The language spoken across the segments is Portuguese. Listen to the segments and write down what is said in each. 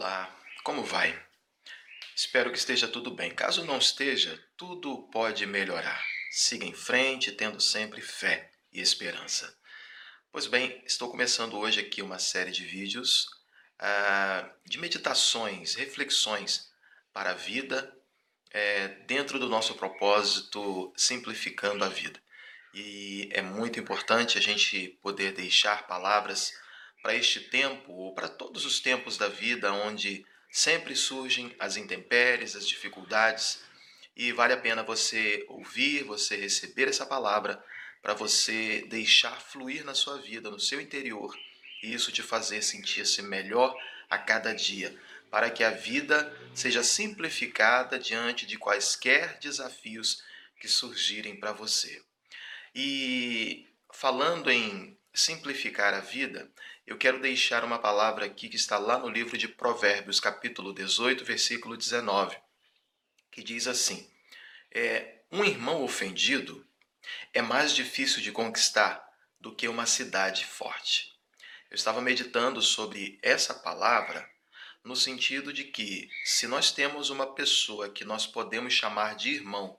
Olá, como vai? Espero que esteja tudo bem. Caso não esteja, tudo pode melhorar. Siga em frente, tendo sempre fé e esperança. Pois bem, estou começando hoje aqui uma série de vídeos uh, de meditações, reflexões para a vida, é, dentro do nosso propósito Simplificando a Vida. E é muito importante a gente poder deixar palavras para este tempo ou para todos os tempos da vida onde sempre surgem as intempéries, as dificuldades e vale a pena você ouvir, você receber essa palavra para você deixar fluir na sua vida, no seu interior e isso te fazer sentir-se melhor a cada dia, para que a vida seja simplificada diante de quaisquer desafios que surgirem para você. E falando em simplificar a vida, eu quero deixar uma palavra aqui que está lá no livro de Provérbios, capítulo 18, versículo 19, que diz assim: é, Um irmão ofendido é mais difícil de conquistar do que uma cidade forte. Eu estava meditando sobre essa palavra no sentido de que, se nós temos uma pessoa que nós podemos chamar de irmão,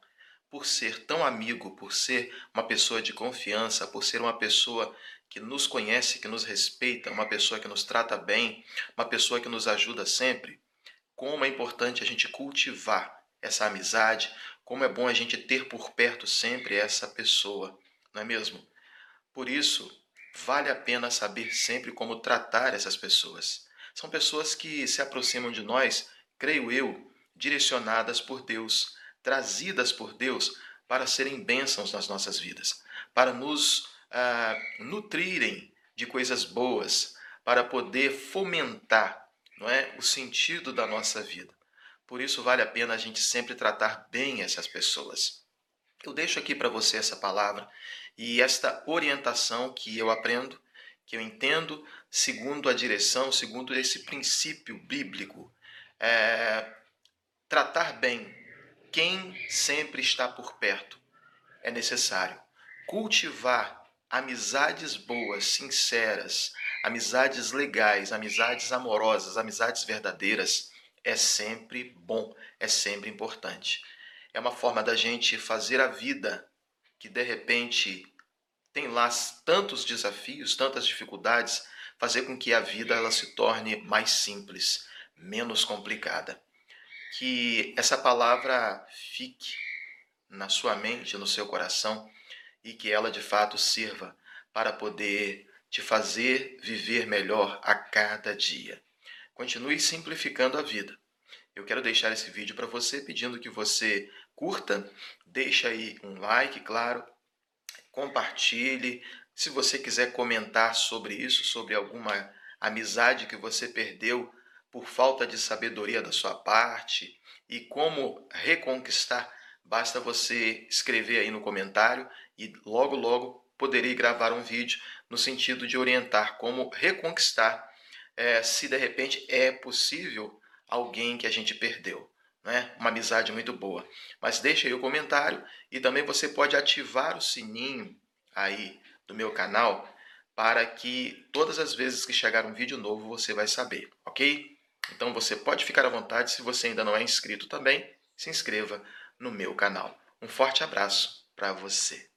por ser tão amigo, por ser uma pessoa de confiança, por ser uma pessoa que nos conhece, que nos respeita, uma pessoa que nos trata bem, uma pessoa que nos ajuda sempre, como é importante a gente cultivar essa amizade, como é bom a gente ter por perto sempre essa pessoa, não é mesmo? Por isso, vale a pena saber sempre como tratar essas pessoas. São pessoas que se aproximam de nós, creio eu, direcionadas por Deus, trazidas por Deus para serem bênçãos nas nossas vidas, para nos ah, nutrirem de coisas boas, para poder fomentar não é, o sentido da nossa vida. Por isso vale a pena a gente sempre tratar bem essas pessoas. Eu deixo aqui para você essa palavra e esta orientação que eu aprendo, que eu entendo, segundo a direção, segundo esse princípio bíblico. É, tratar bem quem sempre está por perto é necessário. Cultivar amizades boas, sinceras, amizades legais, amizades amorosas, amizades verdadeiras é sempre bom, é sempre importante. É uma forma da gente fazer a vida que de repente tem lá tantos desafios, tantas dificuldades, fazer com que a vida ela se torne mais simples, menos complicada. Que essa palavra fique na sua mente, no seu coração e que ela de fato sirva para poder te fazer viver melhor a cada dia. Continue simplificando a vida. Eu quero deixar esse vídeo para você pedindo que você curta, deixe aí um like, claro, compartilhe. Se você quiser comentar sobre isso, sobre alguma amizade que você perdeu por falta de sabedoria da sua parte e como reconquistar Basta você escrever aí no comentário e logo logo poderei gravar um vídeo no sentido de orientar como reconquistar é, se de repente é possível alguém que a gente perdeu. Né? Uma amizade muito boa. Mas deixa aí o comentário e também você pode ativar o sininho aí do meu canal para que todas as vezes que chegar um vídeo novo você vai saber, ok? Então você pode ficar à vontade, se você ainda não é inscrito também, se inscreva no meu canal. Um forte abraço para você.